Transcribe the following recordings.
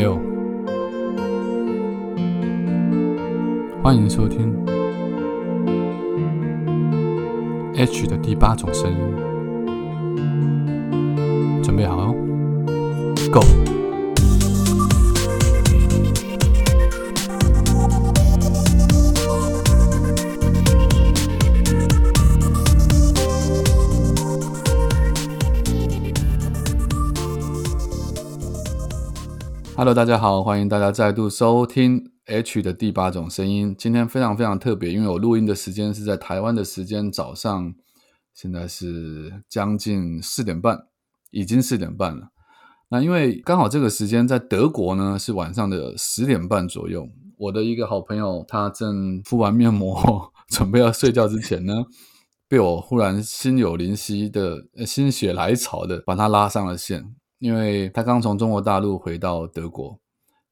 六欢迎收听 H 的第八种声音，准备好哦？Go，Go！Hello，大家好，欢迎大家再度收听 H 的第八种声音。今天非常非常特别，因为我录音的时间是在台湾的时间早上，现在是将近四点半，已经四点半了。那因为刚好这个时间在德国呢是晚上的十点半左右。我的一个好朋友他正敷完面膜，准备要睡觉之前呢，被我忽然心有灵犀的心血来潮的把他拉上了线。因为他刚从中国大陆回到德国，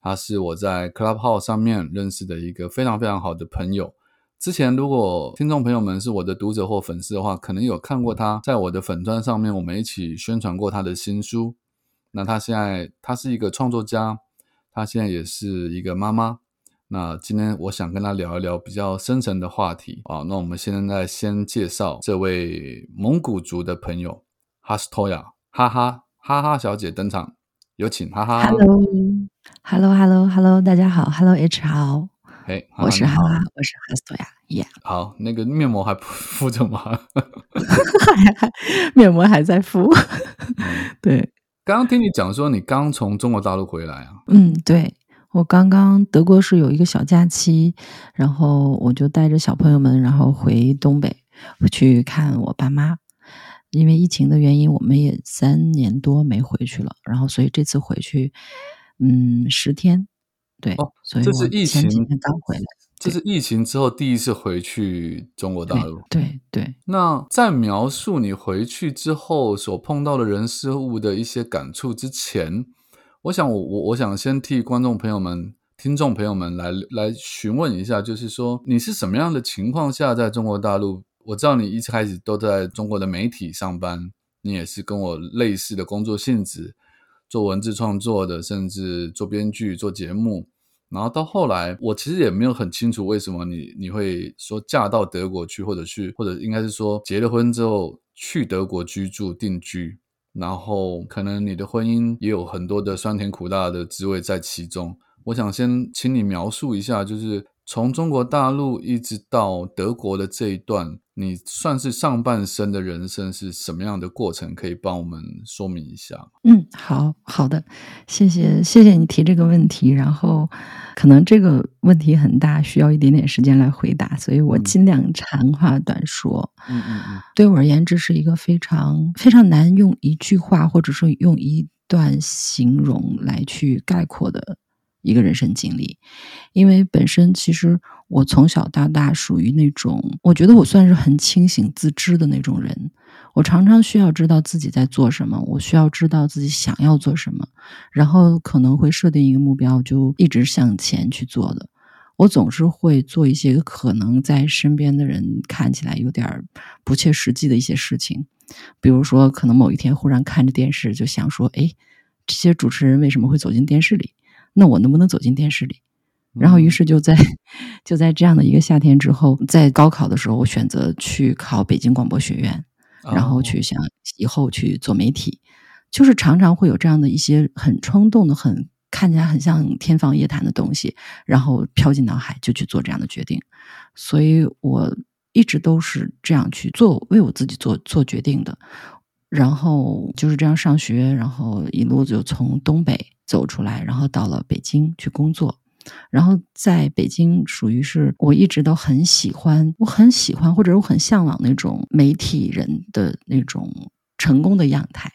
他是我在 Clubhouse 上面认识的一个非常非常好的朋友。之前如果听众朋友们是我的读者或粉丝的话，可能有看过他在我的粉砖上面，我们一起宣传过他的新书。那他现在他是一个创作家，他现在也是一个妈妈。那今天我想跟他聊一聊比较深层的话题啊。那我们现在先介绍这位蒙古族的朋友哈斯托亚，哈哈。哈哈小姐登场，有请哈哈。Hello，Hello，Hello，Hello，大家好，Hello，H 好，嘿，我是哈哈，我是哈斯托亚，Yeah。好，那个面膜还敷着吗？面膜还在敷。对，刚刚听你讲说你刚从中国大陆回来啊？嗯，对，我刚刚德国是有一个小假期，然后我就带着小朋友们，然后回东北去看我爸妈。因为疫情的原因，我们也三年多没回去了。然后，所以这次回去，嗯，十天，对，所以这是疫情刚回来，这是疫情之后第一次回去中国大陆。对对。那在描述你回去之后所碰到的人事物的一些感触之前，我想我我我想先替观众朋友们、听众朋友们来来询问一下，就是说你是什么样的情况下在中国大陆？我知道你一开始都在中国的媒体上班，你也是跟我类似的工作性质，做文字创作的，甚至做编剧、做节目。然后到后来，我其实也没有很清楚为什么你你会说嫁到德国去，或者去，或者应该是说结了婚之后去德国居住定居。然后可能你的婚姻也有很多的酸甜苦辣的滋味在其中。我想先请你描述一下，就是从中国大陆一直到德国的这一段。你算是上半生的人生是什么样的过程？可以帮我们说明一下吗？嗯，好好的，谢谢谢谢你提这个问题。然后，可能这个问题很大，需要一点点时间来回答，所以我尽量长话短说。嗯嗯嗯，对我而言，这是一个非常非常难用一句话或者说用一段形容来去概括的一个人生经历，因为本身其实。我从小到大属于那种，我觉得我算是很清醒自知的那种人。我常常需要知道自己在做什么，我需要知道自己想要做什么，然后可能会设定一个目标，就一直向前去做的。我总是会做一些可能在身边的人看起来有点不切实际的一些事情，比如说，可能某一天忽然看着电视，就想说：“哎，这些主持人为什么会走进电视里？那我能不能走进电视里？”然后，于是就在就在这样的一个夏天之后，在高考的时候，我选择去考北京广播学院，然后去想以后去做媒体，就是常常会有这样的一些很冲动的、很看起来很像天方夜谭的东西，然后飘进脑海，就去做这样的决定。所以我一直都是这样去做，为我自己做做决定的。然后就是这样上学，然后一路就从东北走出来，然后到了北京去工作。然后在北京，属于是我一直都很喜欢，我很喜欢或者我很向往那种媒体人的那种成功的样态。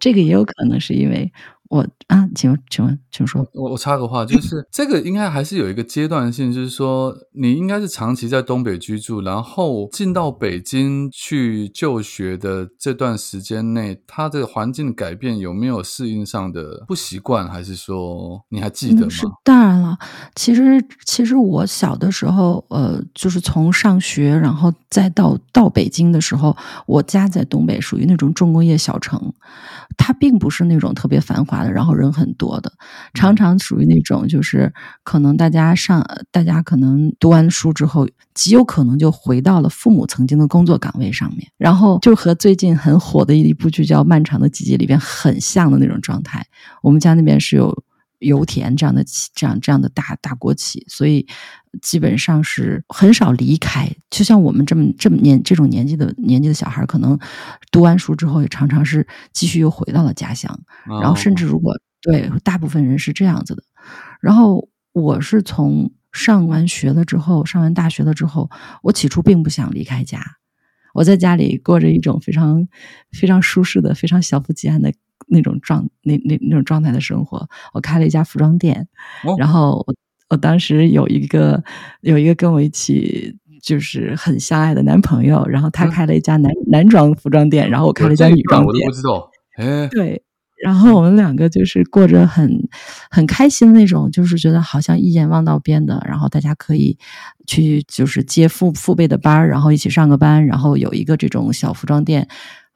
这个也有可能是因为。我啊，请问请问，请说。我我插个话，就是 这个应该还是有一个阶段性，就是说你应该是长期在东北居住，然后进到北京去就学的这段时间内，它的环境改变有没有适应上的不习惯，还是说你还记得吗？是当然了，其实其实我小的时候，呃，就是从上学，然后再到到北京的时候，我家在东北，属于那种重工业小城，它并不是那种特别繁华。化的，然后人很多的，常常属于那种就是可能大家上大家可能读完书之后，极有可能就回到了父母曾经的工作岗位上面，然后就和最近很火的一部剧叫《漫长的季节》里边很像的那种状态。我们家那边是有。油田这样的企，这样这样的大大国企，所以基本上是很少离开。就像我们这么这么年这种年纪的年纪的小孩，可能读完书之后，也常常是继续又回到了家乡。然后甚至如果对大部分人是这样子的。然后我是从上完学了之后，上完大学了之后，我起初并不想离开家，我在家里过着一种非常非常舒适的、非常小富即安的。那种状那那那种状态的生活，我开了一家服装店，然后我我当时有一个有一个跟我一起就是很相爱的男朋友，然后他开了一家男男装服装店，然后我开了一家女装店，我都不知道，哎，对，然后我们两个就是过着很很开心的那种，就是觉得好像一眼望到边的，然后大家可以去就是接父父辈的班然后一起上个班，然后有一个这种小服装店。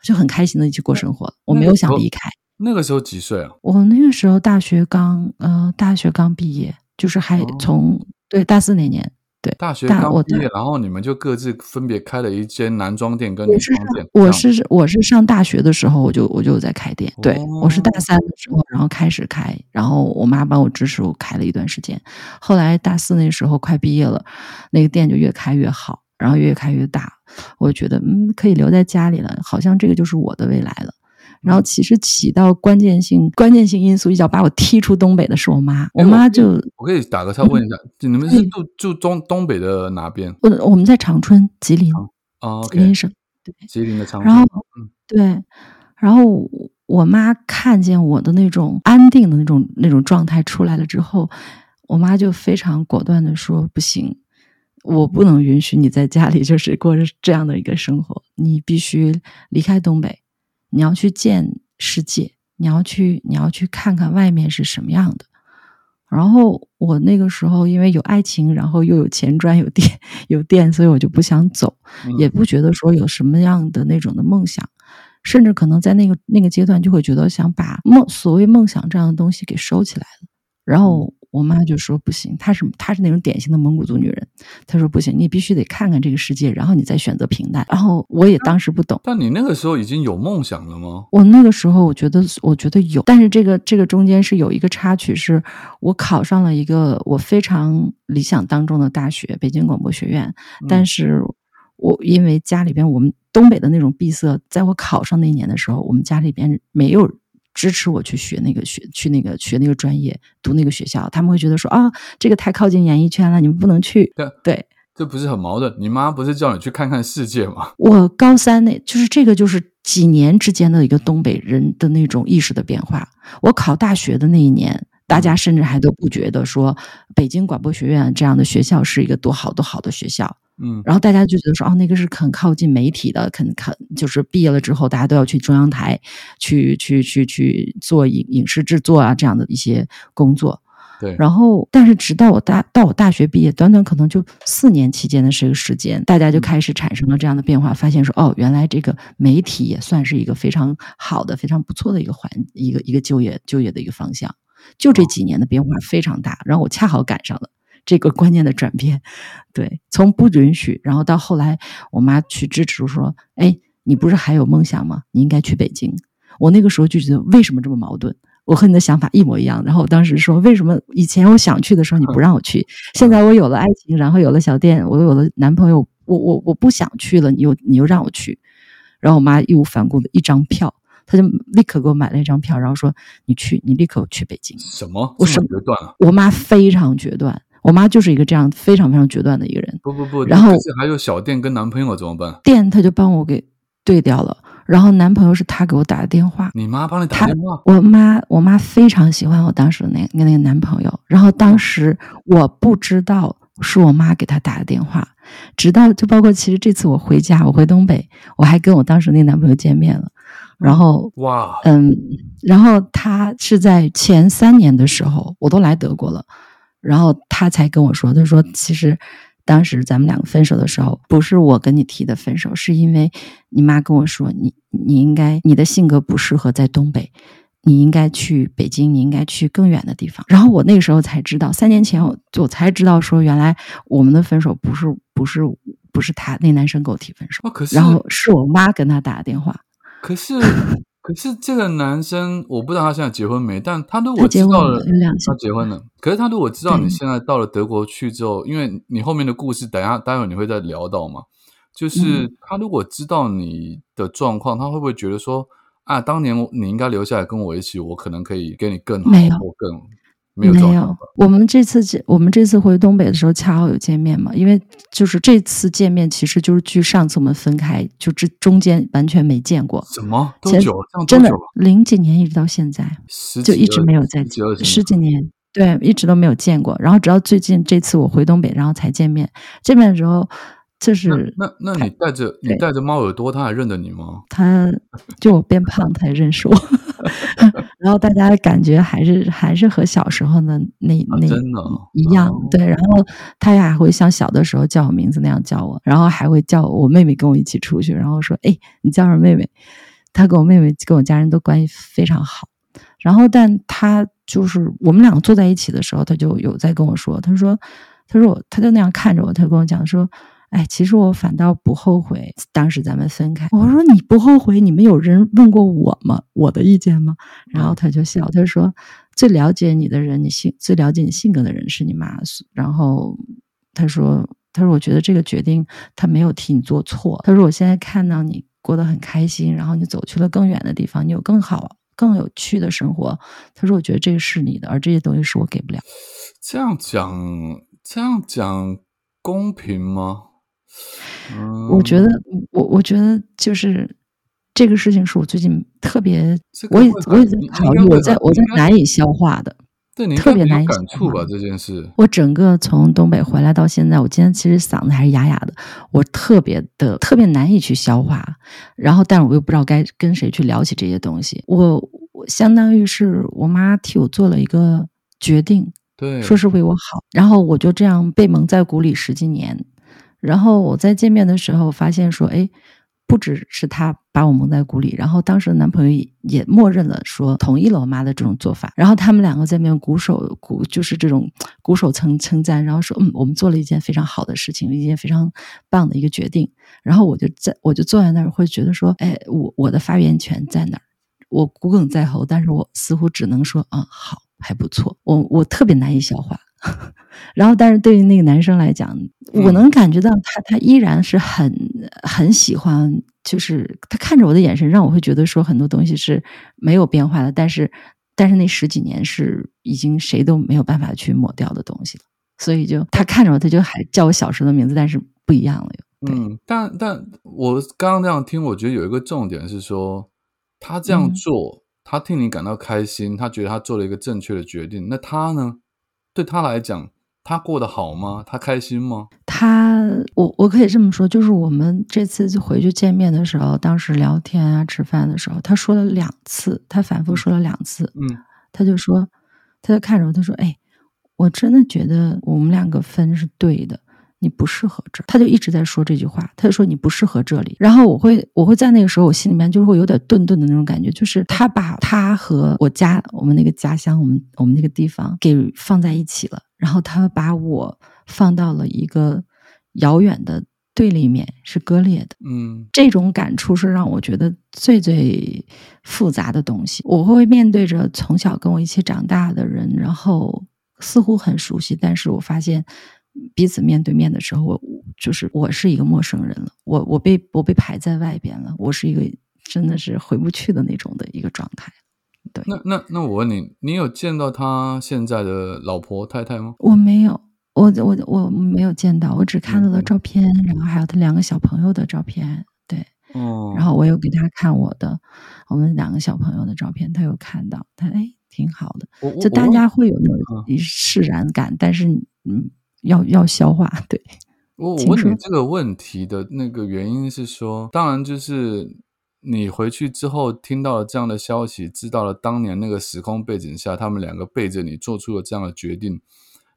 就很开心的一起过生活，我没有想离开。那个时候几岁啊？我那个时候大学刚呃，大学刚毕业，就是还从对大四那年，对大学刚毕业，然后你们就各自分别开了一间男装店跟女装店。我是我是上大学的时候，我就我就在开店。对我是大三的时候，然后开始开，然后我妈帮我支持，我开了一段时间。后来大四那时候快毕业了，那个店就越开越好。然后越开越大，我觉得嗯可以留在家里了，好像这个就是我的未来了。然后其实起到关键性关键性因素，一脚把我踢出东北的是我妈。我妈就我可以打个岔问一下，你们是住住中东北的哪边？我我们在长春，吉林啊，吉林省对，吉林的长春。然后对，然后我妈看见我的那种安定的那种那种状态出来了之后，我妈就非常果断的说不行。我不能允许你在家里就是过着这样的一个生活，你必须离开东北，你要去见世界，你要去，你要去看看外面是什么样的。然后我那个时候因为有爱情，然后又有钱赚，有店，有店，所以我就不想走，也不觉得说有什么样的那种的梦想，甚至可能在那个那个阶段就会觉得想把梦所谓梦想这样的东西给收起来了，然后。我妈就说不行，她是她是那种典型的蒙古族女人。她说不行，你必须得看看这个世界，然后你再选择平淡。然后我也当时不懂。但你那个时候已经有梦想了吗？我那个时候我觉得我觉得有，但是这个这个中间是有一个插曲，是我考上了一个我非常理想当中的大学——北京广播学院。但是我因为家里边我们东北的那种闭塞，在我考上那年的时候，我们家里边没有。支持我去学那个学去那个学那个专业读那个学校，他们会觉得说啊，这个太靠近演艺圈了，你们不能去。对，这不是很矛盾？你妈不是叫你去看看世界吗？我高三那就是这个，就是几年之间的一个东北人的那种意识的变化。我考大学的那一年。大家甚至还都不觉得说北京广播学院这样的学校是一个多好多好的学校，嗯，然后大家就觉得说，哦，那个是很靠近媒体的，肯肯就是毕业了之后，大家都要去中央台去去去去做影影视制作啊这样的一些工作，对。然后，但是直到我大到我大学毕业，短短可能就四年期间的这个时间，大家就开始产生了这样的变化，发现说，哦，原来这个媒体也算是一个非常好的、非常不错的一个环一个一个就业就业的一个方向。就这几年的变化非常大，然后我恰好赶上了这个观念的转变。对，从不允许，然后到后来，我妈去支持说：“哎，你不是还有梦想吗？你应该去北京。”我那个时候就觉得为什么这么矛盾？我和你的想法一模一样。然后我当时说：“为什么以前我想去的时候你不让我去？现在我有了爱情，然后有了小店，我有了男朋友，我我我不想去了，你又你又让我去。”然后我妈义无反顾的一张票。她就立刻给我买了一张票，然后说：“你去，你立刻去北京。”什么？我什么决断啊？我妈非常决断，我妈就是一个这样非常非常决断的一个人。不不不，然后还有小店跟男朋友怎么办？店他就帮我给对掉了，然后男朋友是他给我打的电话。你妈帮你打电话？我妈，我妈非常喜欢我当时的那那个男朋友，然后当时我不知道是我妈给他打的电话，直到就包括其实这次我回家，我回东北，我还跟我当时那男朋友见面了。然后哇，嗯，然后他是在前三年的时候，我都来德国了，然后他才跟我说，他说其实当时咱们两个分手的时候，不是我跟你提的分手，是因为你妈跟我说，你你应该你的性格不适合在东北，你应该去北京，你应该去更远的地方。然后我那个时候才知道，三年前我我才知道说，原来我们的分手不是不是不是他那男生跟我提分手，哦，可是然后是我妈跟他打的电话。可是可是这个男生，我不知道他现在结婚没，但他如果知道了他结婚了，可是他如果知道你现在到了德国去之后，因为你后面的故事，等下待会你会再聊到嘛，就是嗯。他如果知道你的状况，他会不会觉得说啊，当年你应该留下来跟我一起，我可能可以给你更好或更没有我们这次见我们这次回东北的时候，恰好有见面嘛。因为就是这次见面，其实就是距上次我们分开，就这中间完全没见过。什么多前久？真的？零几年一直到现在，就一直没有再十几二十十几年，对，一直都没有见过。然后直到最近这次我回东北，然后才见面。见面的时候，就是那那那你带着你带着猫耳朵，他还认得你吗？他就我变胖，他也认识我。然后大家的感觉还是还是和小时候的那啊那一样，哦对。然后他也还会像小的时候叫我名字那样叫我，然后还会叫我妹妹跟我一起出去，然后说：“哎，你叫上妹妹。”他跟我妹妹跟我家人都关系非常好。然后，但他就是我们两个坐在一起的时候，他就有在跟我说，他说：“他说我，他就那样看着我，他跟我讲说。”哎，其实我反倒不后悔当时咱们分开。我说你不后悔？你们有人问过我吗？我的意见吗？然后他就笑，他说最了解你的人，你性最了解你性格的人是你妈。然后他说，他说我觉得这个决定他没有替你做错。他说我现在看到你过得很开心，然后你走去了更远的地方，你有更好、更有趣的生活。他说我觉得这个是你的，而这些东西是我给不了。这样讲，这样讲公平吗？嗯，我觉得，我我觉得就是这个事情是我最近特别这，个我也我也在考虑，我在我在难以消化的。对特别难以感触吧？这件事，我整个从东北回来到现在，我今天其实嗓子还是哑哑的，我特别的特别难以去消化。然后，但是我又不知道该跟谁去聊起这些东西。我我相当于是我妈替我做了一个决定，对，说是为我好，然后我就这样被蒙在鼓里十几年。然后我在见面的时候发现说，哎，不只是他把我蒙在鼓里，然后当时的男朋友也默认了说同意了我妈的这种做法。然后他们两个在那边鼓手鼓，就是这种鼓手称称赞，然后说，嗯，我们做了一件非常好的事情，一件非常棒的一个决定。然后我就在我就坐在那儿，会觉得说，哎，我我的发言权在哪儿？我骨鲠在喉，但是我似乎只能说，嗯，好，还不错。我我特别难以消化。然后，但是对于那个男生来讲，我嗯能感觉到他他依然是很很喜欢，就是他看着我的眼神，让我会觉得说很多东西是没有变化的，但是但是那十几年是已经谁都没有办法去抹掉的东西了。所以就他看着我，他就还叫我小时候的名字，但是不一样了又。嗯，但但我刚刚那样听，我觉得有一个重点是说，他这样嗯做，他替你感到开心，他觉得他做了一个正确的决定。那他呢？对他来讲，他过得好吗？他开心吗？他，我我可以这么说，就是我们这次就回去见面的时候，当时聊天啊、吃饭的时候，他说了两次，他反复说了两次，嗯他就说，他就看着我，他说：“哎，我真的觉得我们两个分是对的，你不适合这儿。”他就一直在说这句话，他就说你不适合这里。然后我会，我会在那个时候，我心里面就会有点顿顿的那种感觉，就是他把他和我家我们那个家乡，我们我们那个地方给放在一起了，然后他把我放到了一个遥远的对立面，是割裂的。嗯这种感触是让我觉得最最复杂的东西。我会面对着从小跟我一起长大的人，然后似乎很熟悉，但是我发现彼此面对面的时候，我就是我是一个陌生人了，我我被我被排在外边了，我是一个真的是回不去的那种的一个状态。对，那那那我问你，你有见到他现在的老婆太太吗？我没有。我我我没有见到，我只看到了嗯照片，然后还有他两个小朋友的照片。对，哦，然后我有给他看我的我们两个小朋友的照片，他有看到，他哎挺好的，就大家会有那嗯种释然感，但是嗯要要消化，对，我我问你这个问题的那个原因是说，当然就是你回去之后听到了这样的消息，知道了当年那个时空背景下，他们两个背着你做出了这样的决定。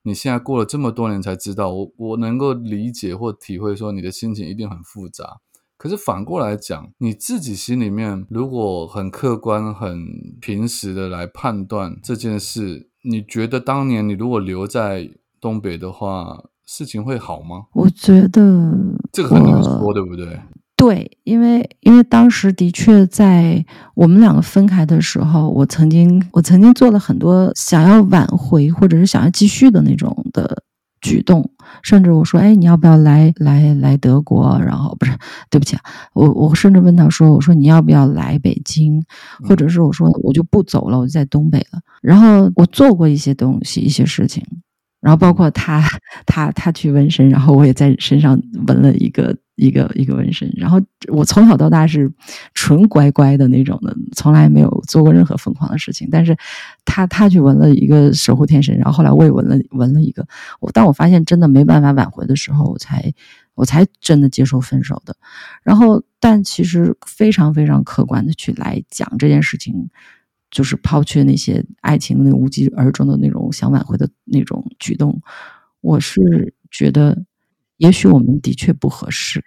你现在过了这么多年才知道，我我能够理解或体会，说你的心情一定很复杂。可是反过来讲，你自己心里面如果很客观、很平实的来判断这件事，你觉得当年你如果留在东北的话，事情会好吗？我觉得这个很难说，对不对？对，因为因为当时的确在我们两个分开的时候，我曾经我曾经做了很多想要挽回或者是想要继续的那种的举动，甚至我说，哎，你要不要来来来德国？然后不是，对不起啊，我我甚至问他说，我说你要不要来北京？或者是我说我就不走了，我就在东北了。然后我做过一些东西，一些事情。然后包括他，他他去纹身，然后我也在身上纹了一个一个一个纹身。然后我从小到大是纯乖乖的那种的，从来没有做过任何疯狂的事情。但是他他去纹了一个守护天神，然后后来我也纹了纹了一个。我当我发现真的没办法挽回的时候，我才我才真的接受分手的。然后，但其实非常非常客观的去来讲这件事情。就是抛却那些爱情那无疾而终的那种想挽回的那种举动，我是觉得，也许我们的确不合适。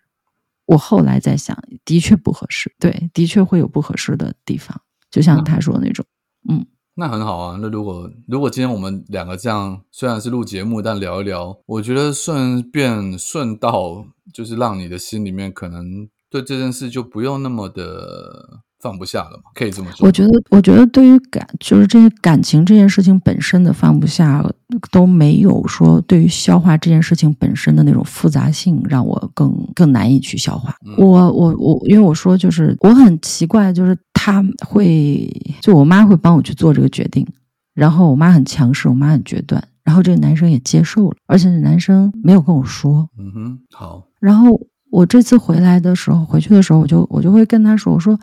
我后来在想，的确不合适，对，的确会有不合适的地方。就像他说那种，嗯，那很好啊。那如果如果今天我们两个这样，虽然是录节目，但聊一聊，我觉得顺便顺道，就是让你的心里面可能对这件事就不用那么的。放不下了嘛？可以这么说。我觉得，我觉得对于感，就是这些感情这件事情本身的放不下，都没有说对于消化这件事情本身的那种复杂性，让我更更难以去消化。我我我，因为我说就是我很奇怪，就是他会，就我妈会帮我去做这个决定，然后我妈很强势，我妈很决断，然后这个男生也接受了，而且男生没有跟我说。嗯哼，好。然后我这次回来的时候，回去的时候，我就我就会跟他说，我说。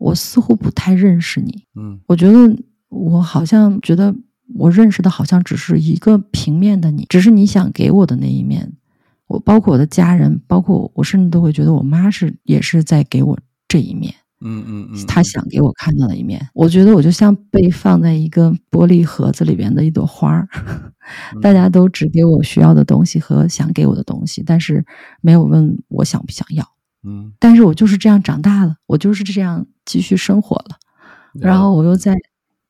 我似乎不太认识你，嗯，我觉得我好像觉得我认识的好像只是一个平面的你，只是你想给我的那一面。我包括我的家人，包括我，甚至都会觉得我妈是也是在给我这一面，嗯嗯嗯，她想给我看到的一面。我觉得我就像被放在一个玻璃盒子里边的一朵花儿，大家都只给我需要的东西和想给我的东西，但是没有问我想不想要。嗯，但是我就是这样长大了，我就是这样继续生活了，然后我又在，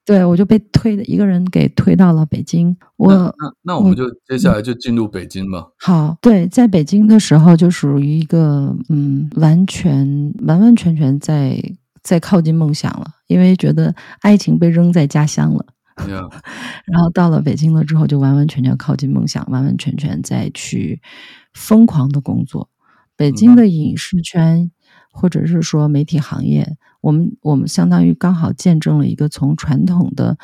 对我就被推的一个人给推到了北京。我那那我们就接下来就进入北京吧。好，对，在北京的时候就属于一个嗯，完全完完全全在在靠近梦想了，因为觉得爱情被扔在家乡了。然后到了北京了之后，就完完全全靠近梦想，完完全全再去疯狂的工作。北京的影视圈，或者是说媒体行业，我们我们相当于刚好见证了一个从传统的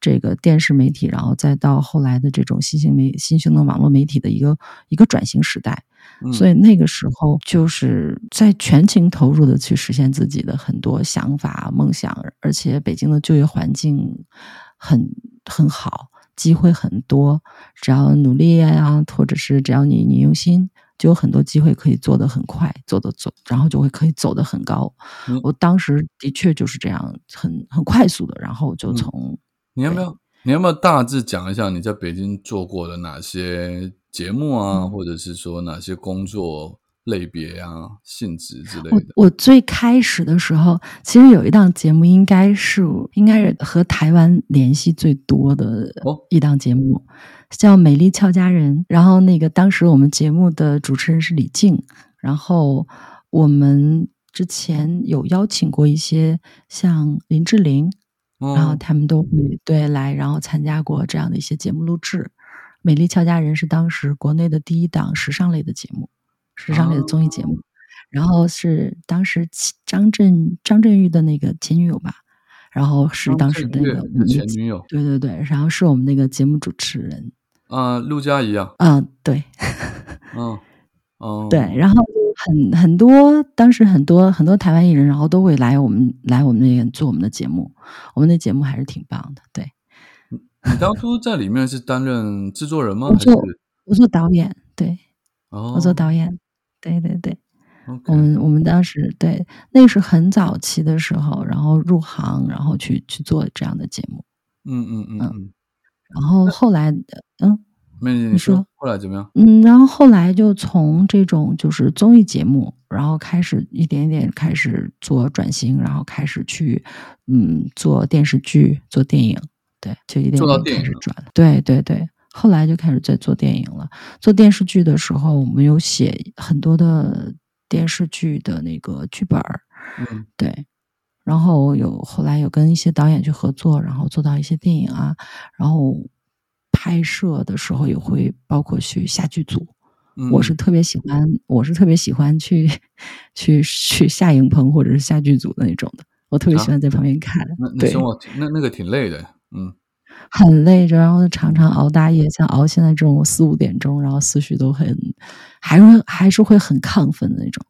这个电视媒体，然后再到后来的这种新兴媒新兴的网络媒体的一个一个转型时代。所以那个时候就是在全情投入的去实现自己的很多想法梦想，而且北京的就业环境很很好，机会很多，只要努力呀，或者是只要你你用心。就有很多机会可以做得很快，走的走，然后就会可以走得很高。我当时的确就是这样，很很快速的，然后就从你要不要你要不要大致讲一下你在北京做过的哪些节目啊，或者是说哪些工作类别啊、性质之类的？我最开始的时候，其实有一档节目，应该是应该是和台湾联系最多的一档节目。叫《美丽俏佳人》，然后那个当时我们节目的主持人是李静，然后我们之前有邀请过一些像林志玲，然后他们都会对来，然后参加过这样的一些节目录制。《美丽俏佳人》是当时国内的第一档时尚类的节目，时尚类的综艺节目，然后是当时张震张震岳的那个前女友吧。然后是当时的那个前女友，对对对，然后是我们那个节目主持人，啊，陆佳怡啊，嗯，对，嗯，哦，对，然后很很多，当时很多很多台湾艺人，然后都会来我们来我们那边做我们的节目，我们的节目还是挺棒的，对。你当初在里面是担任制作人吗？我做我做导演，对，哦，我做导演，对对对。我们我们当时对那是很早期的时候，然后入行，然后去去做这样的节目。嗯嗯嗯嗯。然后后来，嗯，你你说说后来怎么样？嗯，然后后来就从这种就是综艺节目，然后开始一点点开始做转型，然后开始去嗯做电视剧、做电影，对，就一点做到点电影了开始转了。对对对，后来就开始在做电影了。做电视剧的时候，我们有写很多的电视剧的那个剧本儿，嗯。对，然后有后来有跟一些导演去合作，然后做到一些电影啊，然后拍摄的时候也会包括去下剧组。嗯，我是特别喜欢，我是特别喜欢去 去去下影棚或者是下剧组的那种的，我特别喜啊欢在旁边看，那那那那个挺累的，嗯很累着，然后常常熬大夜，像熬现在这种四五点钟，然后思绪都很，还是还是会很亢奋的那种。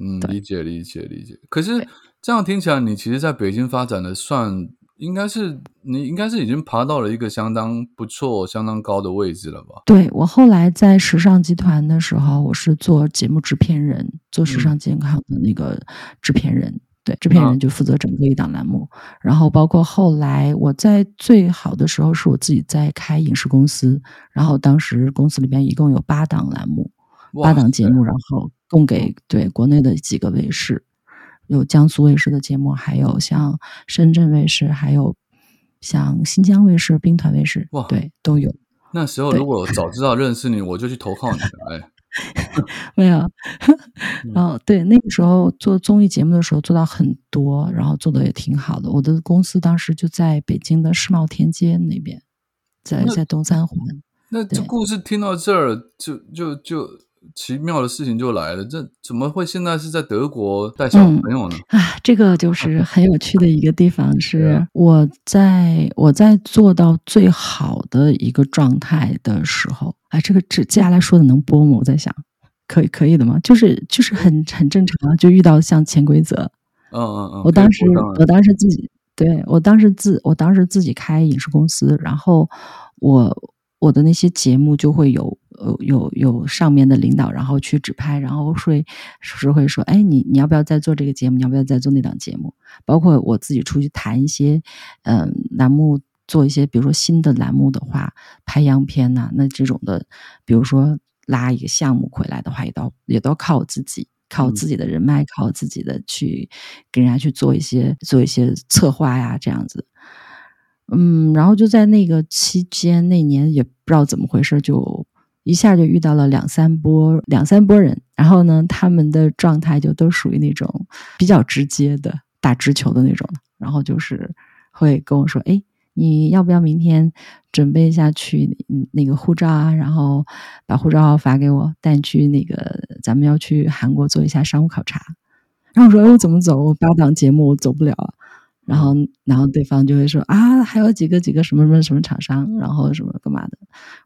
嗯，理解理解理解。可是这样听起来，你其实在北京发展的算应该是你应该是已经爬到了一个相当不错、相当高的位置了吧？对我后来在时尚集团的时候，我是做节目制片人，做时嗯尚健康的那个制片人。对，制片啊人就负责整个一档栏目，然后包括后来我在最好的时候是我自己在开影视公司，然后当时公司里边一共有八档栏目，八档节目，然后供给对国内的几个卫视，有江苏卫视的节目，还有像深圳卫视，还有像新疆卫视、兵团卫视哇，对，都有。那时候如果早知道认识你，我就去投靠你了。哎，没有，嗯然后对那个时候做综艺节目的时候做到很多，然后做的也挺好的。我的公司当时就在北京的世贸天街那边，在那在东三环。那这故事听到这儿，就就就奇妙的事情就来了。这怎么会现在是在德国带小嗯朋友呢？啊，这个就是很有趣的一个地方，是啊我在我在做到最好的一个状态的时候，哎，这个这接下来说的能播吗？我在想，可以可以的吗？就是就是很很正常啊，就遇到像潜规则，嗯嗯嗯，我当时我当时自己对我当时自我当时自己开影视公司，然后我我的那些节目就会有呃有有上面的领导，然后去指派，然后会是会说，哎，你你要不要再做这个节目？你要不要再做那档节目？包括我自己出去谈一些嗯、栏目。做一些，比如说新的栏目的话，拍样片呐、那这种的，比如说拉一个项目回来的话，也都也都靠我自己，靠自己的人脉，靠我自己的去跟人家去做一些做一些策划呀，这样子。嗯，然后就在那个期间，那年也不知道怎么回事，就一下就遇到了两三波两三波人，然后呢，他们的状态就都属于那种比较直接的打直球的那种，然后就是会跟我说，哎，你要不要明天准备一下去那个护照啊，然后把护照号发给我，带你去那个咱们要去韩国做一下商务考察。然后我说，哎，我怎么走？我八档节目我走不了。然后，然后对方就会说啊，还有几个几个什么什么什么厂商，然后什么干嘛的。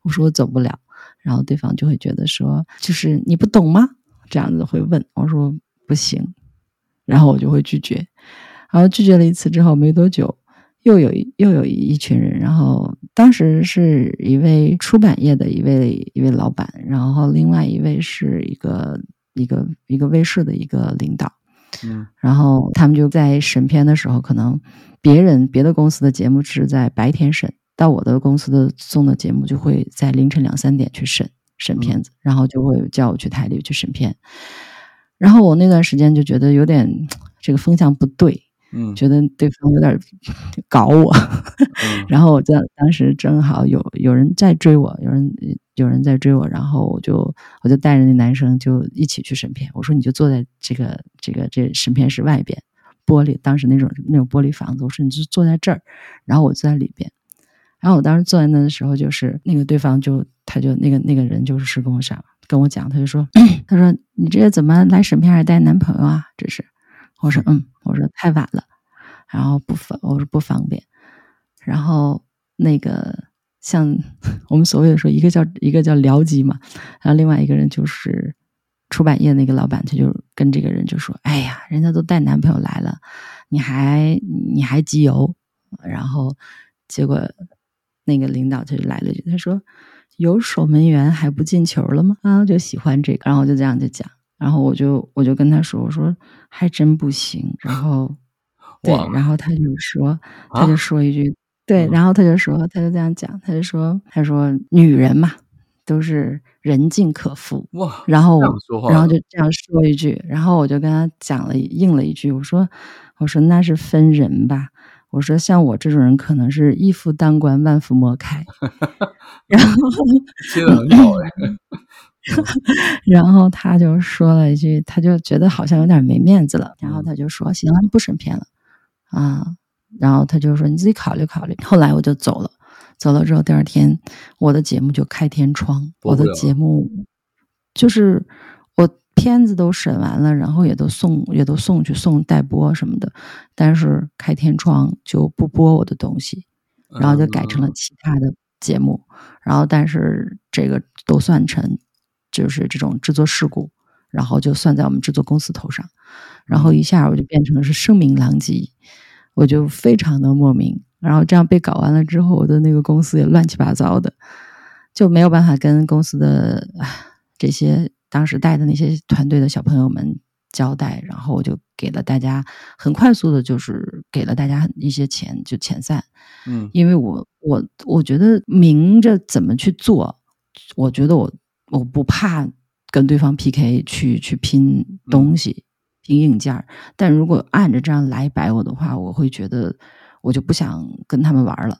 我说我走不了，然后对方就会觉得说，就是你不懂吗？这样子会问。我说不行，然后我就会拒绝。然后拒绝了一次之后，没多久，又有一又有一群人，然后当时是一位出版业的一位一位老板，然后另外一位是一个一个一个卫视的一个领导。嗯然后他们就在审片的时候，可能别人别的公司的节目是在白天审，到我的公司的送的节目就会在凌晨两三点去审审片子，然后就会叫我去台里去审片。然后我那段时间就觉得有点这个风向不对，嗯觉得对方有点搞我，嗯 然后我在当时正好有有人在追我，有人有人在追我，然后我就我就带着那男生就一起去审片。我说你就坐在这个这个这审片室外边，玻璃当时那种那种玻璃房子，我说你就坐在这儿，然后我坐在里边。然后我当时坐在那的时候，就是那个对方就他就那个那个人就是跟我讲跟我讲，他就说 他说你这怎么来审片还带男朋友啊？这是我说嗯，我说太晚了，然后不方我说不方便。然后那个像 我们所谓的说，一个叫一个叫僚机嘛，然后另外一个人就是出版业那个老板，他就跟这个人就说：“哎呀，人家都带男朋友来了，你还你还集邮？”然后结果那个领导他就来了一句，他说：“有守门员还不进球了吗？”啊，就喜欢这个，然后我就这样就讲，然后我就我就跟他说：“我说还真不行。”然后 对，然后他就说，他啊就说一句，对，嗯然后他就说，他就这样讲，他就说，他说女人嘛，都是人尽可夫。哇，然后然后就这样说一句，然后我就跟他讲了应了一句，我说我说那是分人吧，我说像我这种人可能是一夫当关万夫莫开，然后 切的很好哎、然后他就说了一句，他就觉得好像有点没面子了，然后他就说行了，不审片了。啊，然后他就说你自己考虑考虑。后来我就走了，走了之后第二天我的节目就开天窗，我的节目就是我片子都审完了，然后也都送也都送去送代播什么的，但是开天窗就不播我的东西，然后就改成了嗯。其他的节目，然后但是这个都算成就是这种制作事故，然后就算在我们制作公司头上，然后一下我就变成是声名狼藉，我就非常的莫名，然后这样被搞完了之后，我的那个公司也乱七八糟的，就没有办法跟公司的唉这些当时带的那些团队的小朋友们交代，然后我就给了大家很快速的，就是给了大家一些钱，就遣散。嗯因为我我我觉得明着怎么去做，我觉得我我不怕跟对方 PK 去去拼东西、拼硬件儿，但如果按着这样来摆我的话，我会觉得我就不想跟他们玩了，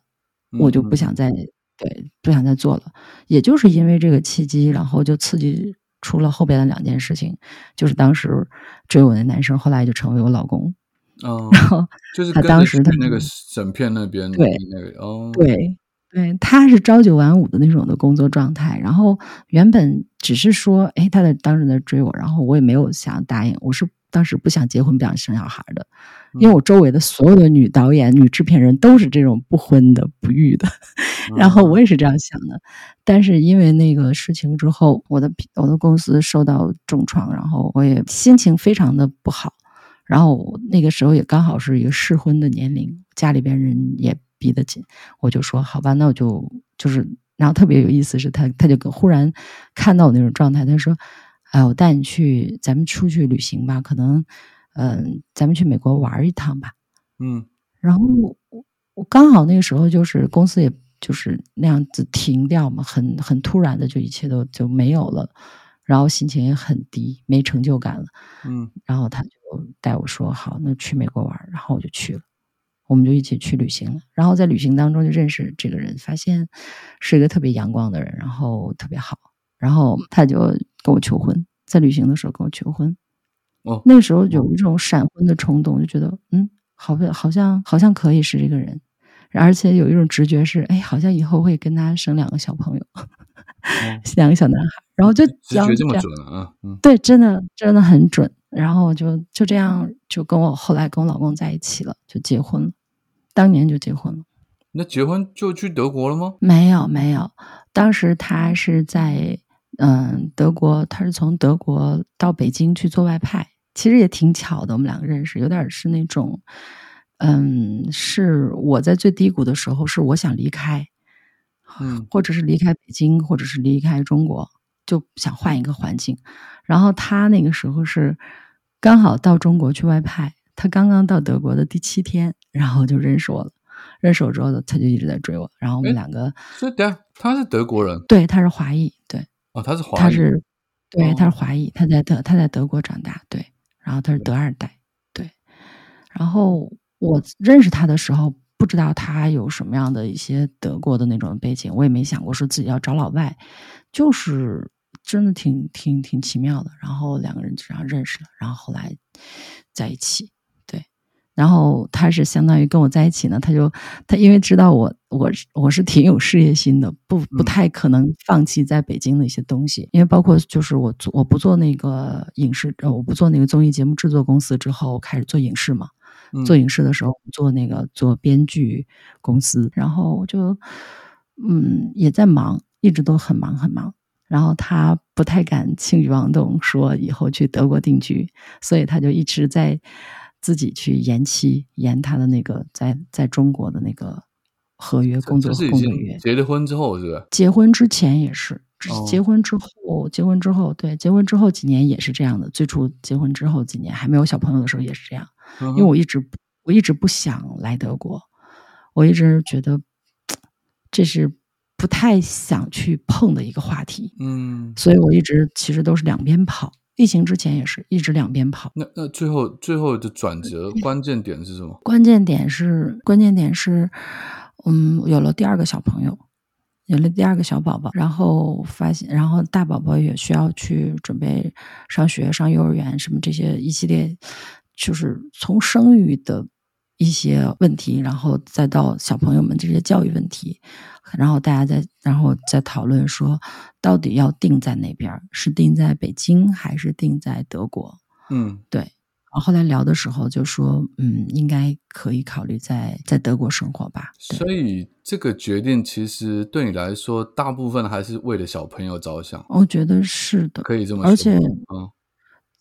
我就不想再对不想再做了。也就是因为这个契机，然后就刺激出了后边的两件事情，就是当时追我的男生后来就成为我老公，哦，然后就是他当时他那个审片那边对那个哦，对对，他是朝九晚五的那种的工作状态，然后原本只是说，哎，他在当时在追我，然后我也没有想答应，我是当时不想结婚，不想生小孩的，因为我周围的所有的女导演、女制片人都是这种不婚的、不育的，然后。我也是这样想的，但是因为那个事情之后，我的我的公司受到重创，然后我也心情非常的不好。然后那个时候也刚好是一个适婚的年龄，家里边人也逼得紧，我就说好吧，那我就就是，然后特别有意思是他，他就忽然看到我那种状态，他说：“哎，我带你去，咱们出去旅行吧，可能，嗯、咱们去美国玩一趟吧。”嗯然后我我刚好那个时候就是公司也就是那样子停掉嘛，很很突然的就一切都就没有了，然后心情也很低，没成就感了。嗯然后他就带我说好，那去美国玩，然后我就去了，我们就一起去旅行了。然后在旅行当中就认识这个人，发现是一个特别阳光的人，然后特别好，然后他就跟我求婚，在旅行的时候跟我求婚。哦。那时候有一种闪婚的冲动，就觉得嗯，好像好像好像可以是这个人，而且有一种直觉是，哎，好像以后会跟他生两个小朋友，两个小男孩，然后就直觉这么样准啊，嗯。对，真的真的很准。然后就就这样，就跟我后来跟我老公在一起了，就结婚了，当年就结婚了。那结婚就去德国了吗？没有没有，当时他是在嗯德国，他是从德国到北京去做外派，其实也挺巧的，我们两个认识，有点是那种，嗯，是我在最低谷的时候，是我想离开，嗯。或者是离开北京，或者是离开中国，就想换一个环境。然后他那个时候是刚好到中国去外派，他刚刚到德国的第七天，然后就认识我了。认识我之后，他就一直在追我，然后我们两个，所以等他是德国人？对，他是华裔，对，哦，他是华裔，他是，对，哦。他是华裔，他在德他在德国长大，对，然后他是德二代，对，然后我认识他的时候，不知道他有什么样的一些德国的那种背景，我也没想过说自己要找老外，就是真的挺挺挺奇妙的。然后两个人就这样认识了，然后后来在一起，对。然后他是相当于跟我在一起呢，他就他因为知道我我是我是挺有事业心的，不不嗯太可能放弃在北京的一些东西，因为包括就是我做我不做那个影视，呃，我不做那个综艺节目制作公司之后，开始做影视嘛。嗯做影视的时候做那个做编剧公司，然后我就嗯也在忙，一直都很忙很忙。然后他不太敢轻举妄动，说以后去德国定居，所以他就一直在自己去延期，延他的那个在在中国的那个合约工作这是已工作约。结了婚之后是吧？结婚之前也是，结婚之后，结婚之后，对，结婚之后几年也是这样的。最初结婚之后几年还没有小朋友的时候也是这样。因因为我一直我一直不想来德国，我一直觉得 这是不太想去碰的一个话题。嗯，所以我一直其实都是两边跑。疫情之前也是一直两边跑。那那最后最后的转折关键点是什么？关键点是关键点是，嗯，有了第二个小朋友，有了第二个小宝宝，然后发现，然后大宝宝也需要去准备上学、上幼儿园，什么这些一系列，就是从生育的一些问题，然后再到小朋友们这些教育问题，然后大家再然后再讨论说，到底要定在哪边？是定在北京还是定在德国？嗯，对。然后后来聊的时候就说，嗯，应该可以考虑在在德国生活吧。所以这个决定其实对你来说，大部分还是为了小朋友着想，我觉得是的，可以这么说。而且嗯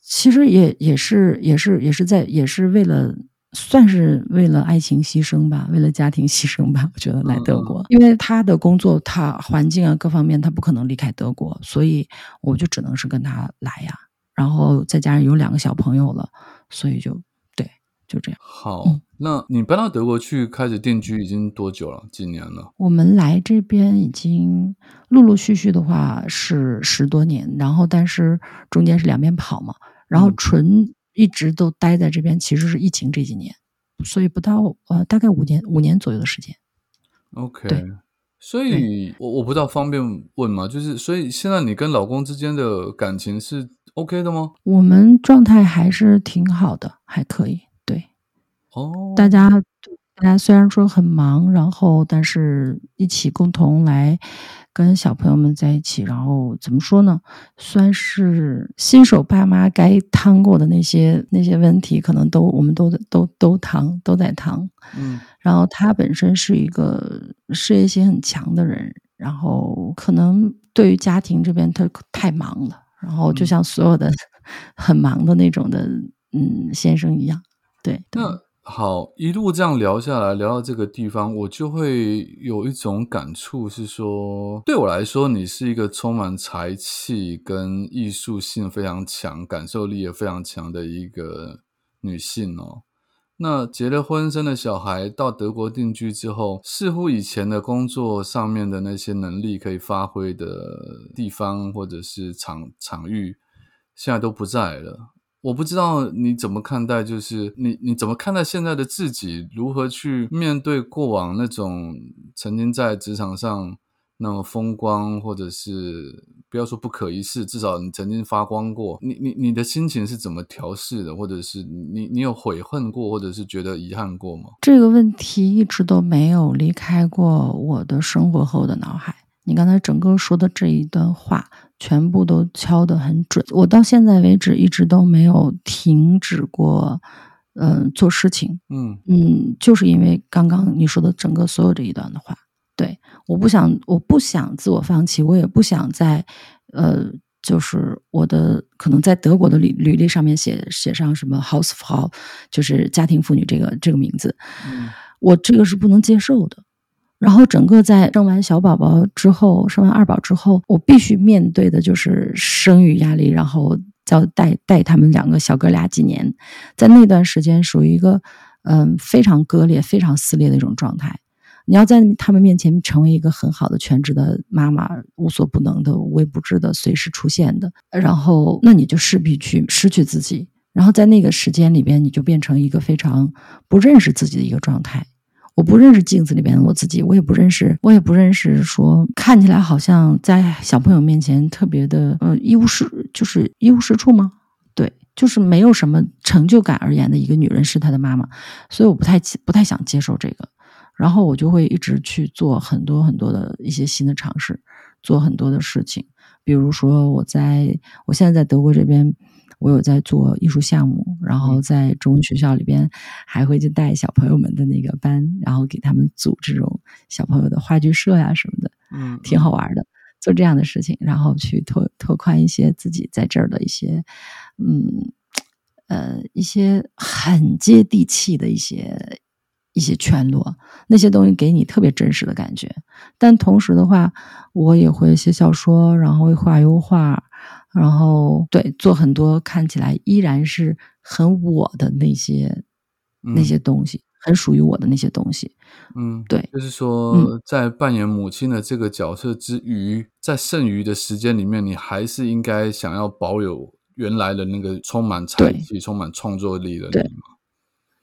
其实也也是也是也是在也是为了。算是为了爱情牺牲吧，为了家庭牺牲吧。我觉得来德国，因为他的工作、他环境啊各方面，他不可能离开德国，所以我就只能是跟他来呀。然后再加上有两个小朋友了，所以就对，就这样。好，嗯那你搬到德国去开始定居已经多久了？几年了？我们来这边已经陆陆续续的话是十多年，然后但是中间是两边跑嘛，然后嗯纯一直都待在这边，其实是疫情这几年，所以不到呃大概五年五年左右的时间。OK，对所以我我不知道方便问吗？就是所以现在你跟老公之间的感情是 OK 的吗？我们状态还是挺好的，还可以。对，哦，大家大家虽然说很忙，然后但是一起共同来跟小朋友们在一起，然后怎么说呢？算是新手爸妈该趟过的那些那些问题，可能都我们都都都趟都在趟。嗯然后他本身是一个事业心很强的人，然后可能对于家庭这边他太忙了，然后就嗯像所有的 很忙的那种的嗯先生一样，对，对那好，一路这样聊下来，聊到这个地方，我就会有一种感触，是说，对我来说，你是一个充满才气跟艺术性非常强、感受力也非常强的一个女性哦。那结了婚、生了小孩，到德国定居之后，似乎以前的工作上面的那些能力可以发挥的地方或者是场场域，现在都不在了。我不知道你怎么看待，就是你你怎么看待现在的自己，如何去面对过往那种曾经在职场上那么风光，或者是不要说不可一世，至少你曾经发光过。你你你的心情是怎么调试的，或者是你你有悔恨过，或者是觉得遗憾过吗？这个问题一直都没有离开过我的生活和我的脑海。你刚才整个说的这一段话，全部都敲得很准。我到现在为止一直都没有停止过，嗯、做事情。嗯嗯，就是因为刚刚你说的整个所有这一段的话，对，我不想，我不想自我放弃，我也不想在，呃，就是我的可能在德国的履履历上面写写上什么 Hausfrau，就是家庭妇女这个这个名字，嗯我这个是不能接受的。然后整个在生完小宝宝之后，生完二宝之后，我必须面对的就是生育压力，然后要带带他们两个小哥俩几年，在那段时间属于一个嗯非常割裂、非常撕裂的一种状态。你要在他们面前成为一个很好的全职的妈妈，无所不能的、无微不至的、随时出现的，然后那你就势必去失去自己，然后在那个时间里边，你就变成一个非常不认识自己的一个状态。我不认识镜子里边的我自己，我也不认识，我也不认识说看起来好像在小朋友面前特别的呃一无是，就是一无是处吗？对，就是没有什么成就感而言的一个女人是她的妈妈，所以我不太不太想接受这个，然后我就会一直去做很多很多的一些新的尝试，做很多的事情，比如说我在我现在在德国这边。我有在做艺术项目，然后在中文学校里边还会去带小朋友们的那个班，然后给他们组这种小朋友的话剧社呀什么的，嗯，挺好玩的。做这样的事情，然后去拓拓宽一些自己在这儿的一些，嗯，呃，一些很接地气的一些一些圈落，那些东西给你特别真实的感觉。但同时的话，我也会写小说，然后会画油画。然后对做很多看起来依然是很我的那些、嗯那些东西，很属于我的那些东西。嗯，对，就是说，在扮演母亲的这个角色之余，在剩余的时间里面，你还是应该想要保有原来的那个充满才气、充满创作力的你嘛？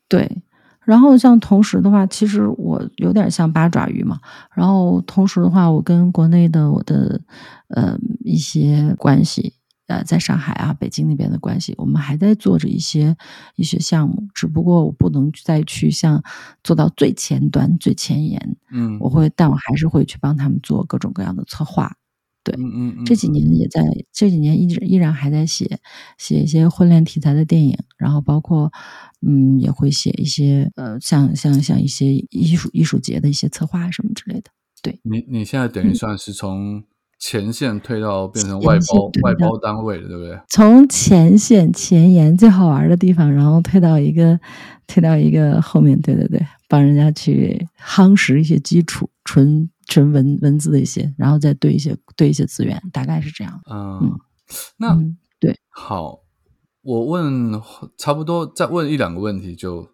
对。然后像同时的话，其实我有点像八爪鱼嘛。然后同时的话，我跟国内的我的呃一些关系。呃，在上海啊、北京那边的关系，我们还在做着一些一些项目，只不过我不能再去像做到最前端、最前沿。嗯，我会，但我还是会去帮他们做各种各样的策划。对，嗯嗯，这几年也在，这几年一直依然还在写写一些婚恋题材的电影，然后包括嗯，也会写一些呃，像像像一些艺术艺术节的一些策划什么之类的。对，你你现在等于算是从。前线退到变成外包外包单位了，对不对？从前线前沿最好玩的地方，然后退到一个退到一个后面，对对对，帮人家去夯实一些基础，纯纯文文字的一些，然后再对一些对一些资源，大概是这样。嗯，那对，好。我问差不多，再问一两个问题，就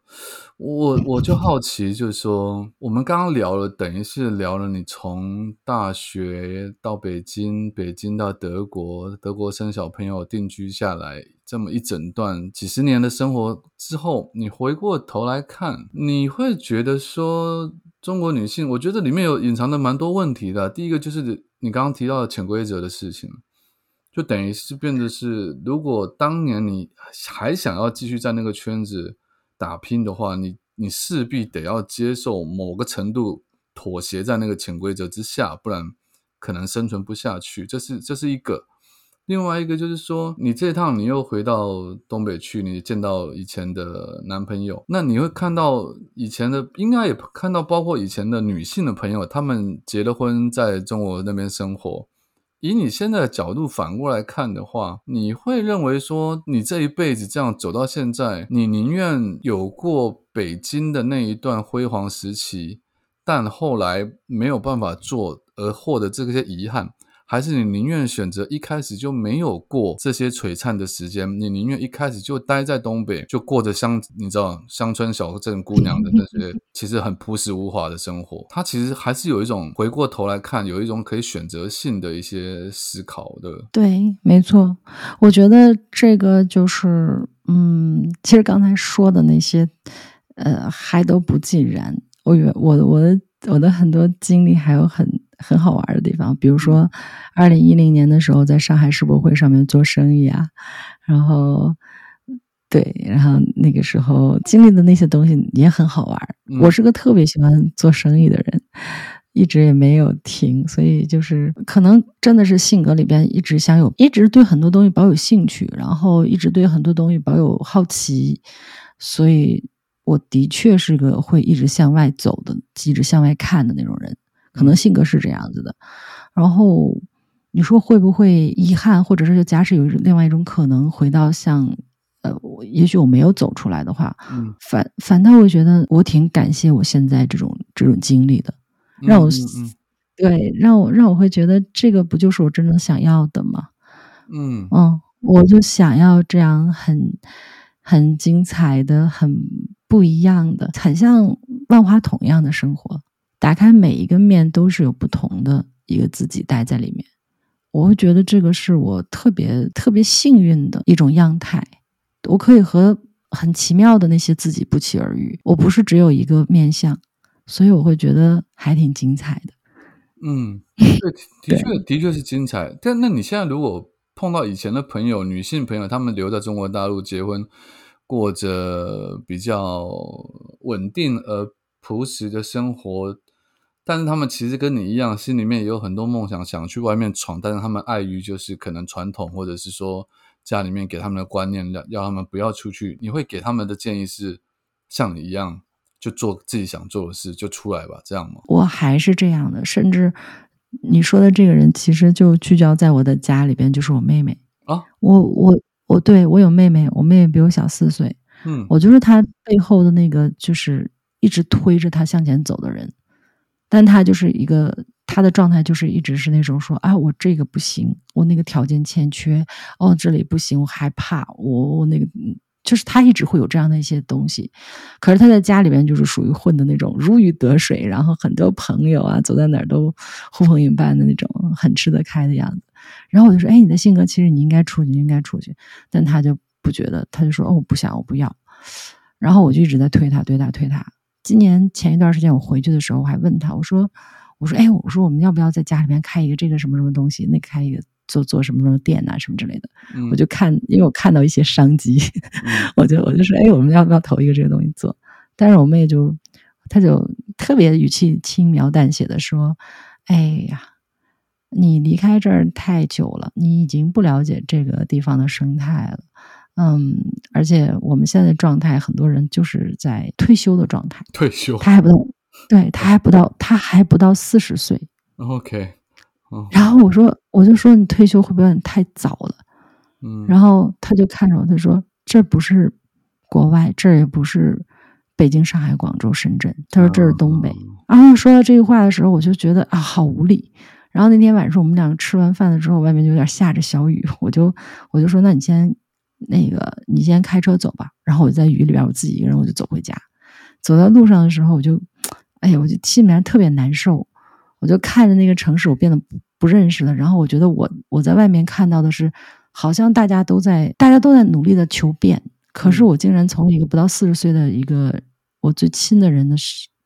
我我就好奇，就是说，我们刚刚聊了，等于是聊了你从大学到北京，北京到德国，德国生小朋友定居下来，这么一整段几十年的生活之后，你回过头来看，你会觉得说，中国女性，我觉得里面有隐藏的蛮多问题的。第一个就是你刚刚提到的潜规则的事情。就等于是变得是，如果当年你还想要继续在那个圈子打拼的话，你你势必得要接受某个程度妥协在那个潜规则之下，不然可能生存不下去。这是这是一个。另外一个就是说，你这趟你又回到东北去，你见到以前的男朋友，那你会看到以前的，应该也看到包括以前的女性的朋友，他们结了婚，在中国那边生活。以你现在的角度反过来看的话，你会认为说，你这一辈子这样走到现在，你宁愿有过北京的那一段辉煌时期，但后来没有办法做而获得这些遗憾。还是你宁愿选择一开始就没有过这些璀璨的时间，你宁愿一开始就待在东北，就过着乡你知道乡村小镇姑娘的那些 其实很朴实无华的生活。他其实还是有一种回过头来看，有一种可以选择性的一些思考的。对，没错，我觉得这个就是嗯，其实刚才说的那些，呃，还都不尽然。我我我的我的很多经历还有很。很好玩的地方，比如说，二零一零年的时候，在上海世博会上面做生意啊，然后，对，然后那个时候经历的那些东西也很好玩。我是个特别喜欢做生意的人，一直也没有停，所以就是可能真的是性格里边一直想有，一直对很多东西保有兴趣，然后一直对很多东西保有好奇，所以我的确是个会一直向外走的，一直向外看的那种人。可能性格是这样子的，然后你说会不会遗憾，或者是假使有另外一种可能，回到像呃，也许我没有走出来的话，嗯，反反倒会觉得我挺感谢我现在这种这种经历的，让我对让我让我会觉得这个不就是我真正想要的吗？嗯嗯，我就想要这样很很精彩的、很不一样的、很像万花筒一样的生活。打开每一个面都是有不同的一个自己待在里面，我会觉得这个是我特别特别幸运的一种样态。我可以和很奇妙的那些自己不期而遇。我不是只有一个面相，所以我会觉得还挺精彩的。嗯，对，的确的确是精彩。但那你现在如果碰到以前的朋友，女性朋友，他们留在中国大陆结婚，过着比较稳定而朴实的生活。但是他们其实跟你一样，心里面也有很多梦想，想去外面闯。但是他们碍于就是可能传统，或者是说家里面给他们的观念，要要他们不要出去。你会给他们的建议是像你一样，就做自己想做的事，就出来吧，这样吗？我还是这样的，甚至你说的这个人，其实就聚焦在我的家里边，就是我妹妹啊。我我我对我有妹妹，我妹妹比我小四岁。嗯，我就是她背后的那个，就是一直推着她向前走的人。但他就是一个，他的状态就是一直是那种说啊，我这个不行，我那个条件欠缺，哦，这里不行，我害怕，我我那个就是他一直会有这样的一些东西，可是他在家里边就是属于混的那种如鱼得水，然后很多朋友啊，走在哪儿都呼朋引伴的那种，很吃得开的样子。然后我就说：“哎，你的性格其实你应该出去，应该出去。”但他就不觉得，他就说：“哦，我不想，我不要。”然后我就一直在推他，推他，推他。今年前一段时间我回去的时候，我还问他，我说：“我说，哎，我说我们要不要在家里面开一个这个什么什么东西？那开一个。”做做什么什么店呐，什么之类的，我就看，因为我看到一些商机，我就我就说，哎，我们要不要投一个这个东西做？但是我妹就，她就特别语气轻描淡写的说，哎呀，你离开这儿太久了，你已经不了解这个地方的生态了，嗯，而且我们现在的状态，很多人就是在退休的状态，退休，他还不到，对他还不到，他还不到四十岁，OK。然后我说，我就说你退休会不会有点太早了？嗯，然后他就看着我，他说：“这不是国外，这也不是北京、上海、广州、深圳。”他说：“这是东北。”然后说到这句话的时候，我就觉得啊，好无力。然后那天晚上我们两个吃完饭了之后，外面就有点下着小雨，我就我就说：“那你先那个，你先开车走吧。”然后我在雨里边，我自己一个人我就走回家。走到路上的时候，我就哎呀，我就心里面特别难受。我就看着那个城市，我变得不不认识了。然后我觉得我我在外面看到的是，好像大家都在大家都在努力的求变，可是我竟然从一个不到四十岁的一个我最亲的人的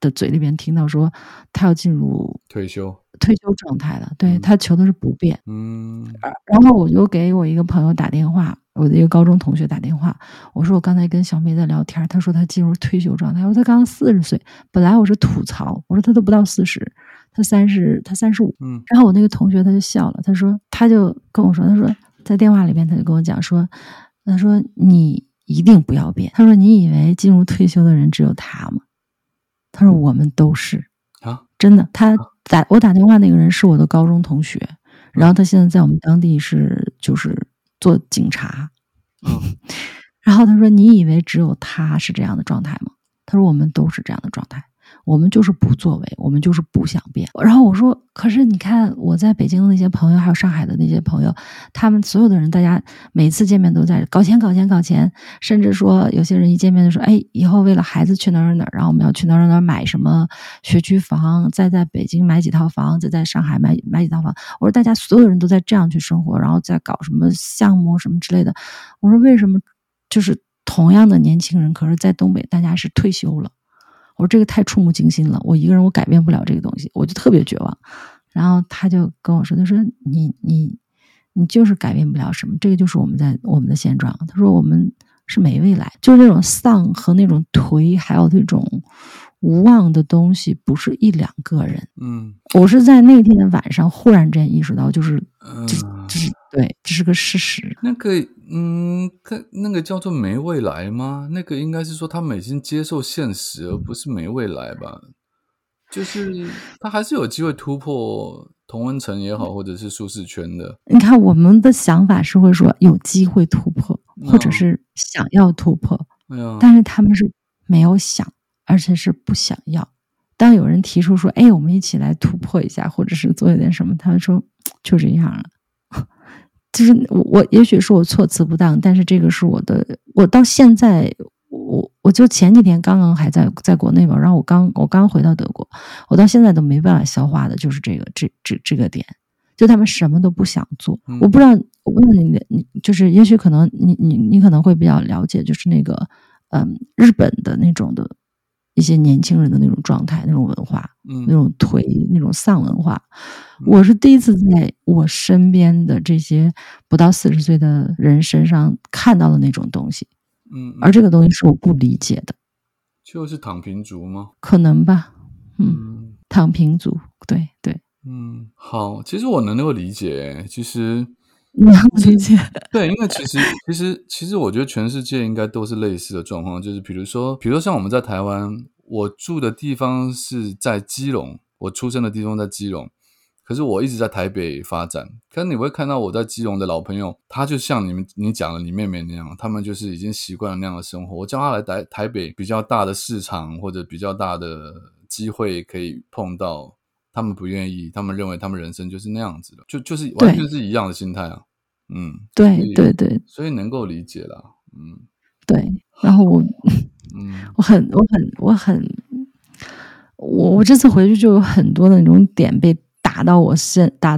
的嘴里边听到说，他要进入退休退休状态了。对他求的是不变。嗯。然后我就给我一个朋友打电话，我的一个高中同学打电话，我说我刚才跟小梅在聊天，她说她进入退休状态。我说她刚四十岁，本来我是吐槽，我说她都不到四十。他三十，他三十五，嗯，然后我那个同学他就笑了，他说，他就跟我说，他说在电话里面他就跟我讲说，他说你一定不要变，他说你以为进入退休的人只有他吗？他说我们都是啊，真的，他打我打电话那个人是我的高中同学，然后他现在在我们当地是就是做警察，嗯，然后他说你以为只有他是这样的状态吗？他说我们都是这样的状态。我们就是不作为，我们就是不想变。然后我说：“可是你看，我在北京的那些朋友，还有上海的那些朋友，他们所有的人，大家每次见面都在搞钱、搞钱、搞钱。甚至说，有些人一见面就说：‘哎，以后为了孩子去哪儿哪儿，然后我们要去哪儿哪儿买什么学区房，再在北京买几套房，再在上海买买几套房。’我说，大家所有人都在这样去生活，然后再搞什么项目什么之类的。我说，为什么就是同样的年轻人，可是在东北大家是退休了？”我说这个太触目惊心了，我一个人我改变不了这个东西，我就特别绝望。然后他就跟我说：“他说你你你就是改变不了什么，这个就是我们在我们的现状。”他说我们是没未来，就是那种丧和那种颓，还有那种无望的东西，不是一两个人。嗯，我是在那天的晚上忽然间意识到，就是这这是对，这是个事实。那个。嗯，那那个叫做没未来吗？那个应该是说他们已经接受现实，而不是没未来吧？就是他还是有机会突破同温层也好，或者是舒适圈的。你看，我们的想法是会说有机会突破，或者是想要突破，但是他们是没有想，而且是不想要。当有人提出说：“哎，我们一起来突破一下，或者是做一点什么”，他们说：“就这样了。”就是我，我也许是我措辞不当，但是这个是我的。我到现在，我我就前几天刚刚还在在国内嘛，然后我刚我刚回到德国，我到现在都没办法消化的，就是这个这这这个点，就他们什么都不想做。我不知道，我问你，你就是也许可能你你你可能会比较了解，就是那个嗯日本的那种的。一些年轻人的那种状态、那种文化、那种颓、那种丧文化，我是第一次在我身边的这些不到四十岁的人身上看到的那种东西。嗯，而这个东西是我不理解的，就是躺平族吗？可能吧。嗯，躺平族，对对。嗯，好，其实我能够理解，其实。能理解，对，因为其实其实其实，我觉得全世界应该都是类似的状况，就是比如说，比如说像我们在台湾，我住的地方是在基隆，我出生的地方在基隆，可是我一直在台北发展。可是你会看到我在基隆的老朋友，他就像你们你讲的你妹妹那样，他们就是已经习惯了那样的生活。我叫他来台台北比较大的市场或者比较大的机会可以碰到。他们不愿意，他们认为他们人生就是那样子的，就就是完全是一样的心态啊。嗯，对对对，所以能够理解了。嗯，对。然后我，嗯，我很我很我很，我我这次回去就有很多的那种点被打到我身，打到。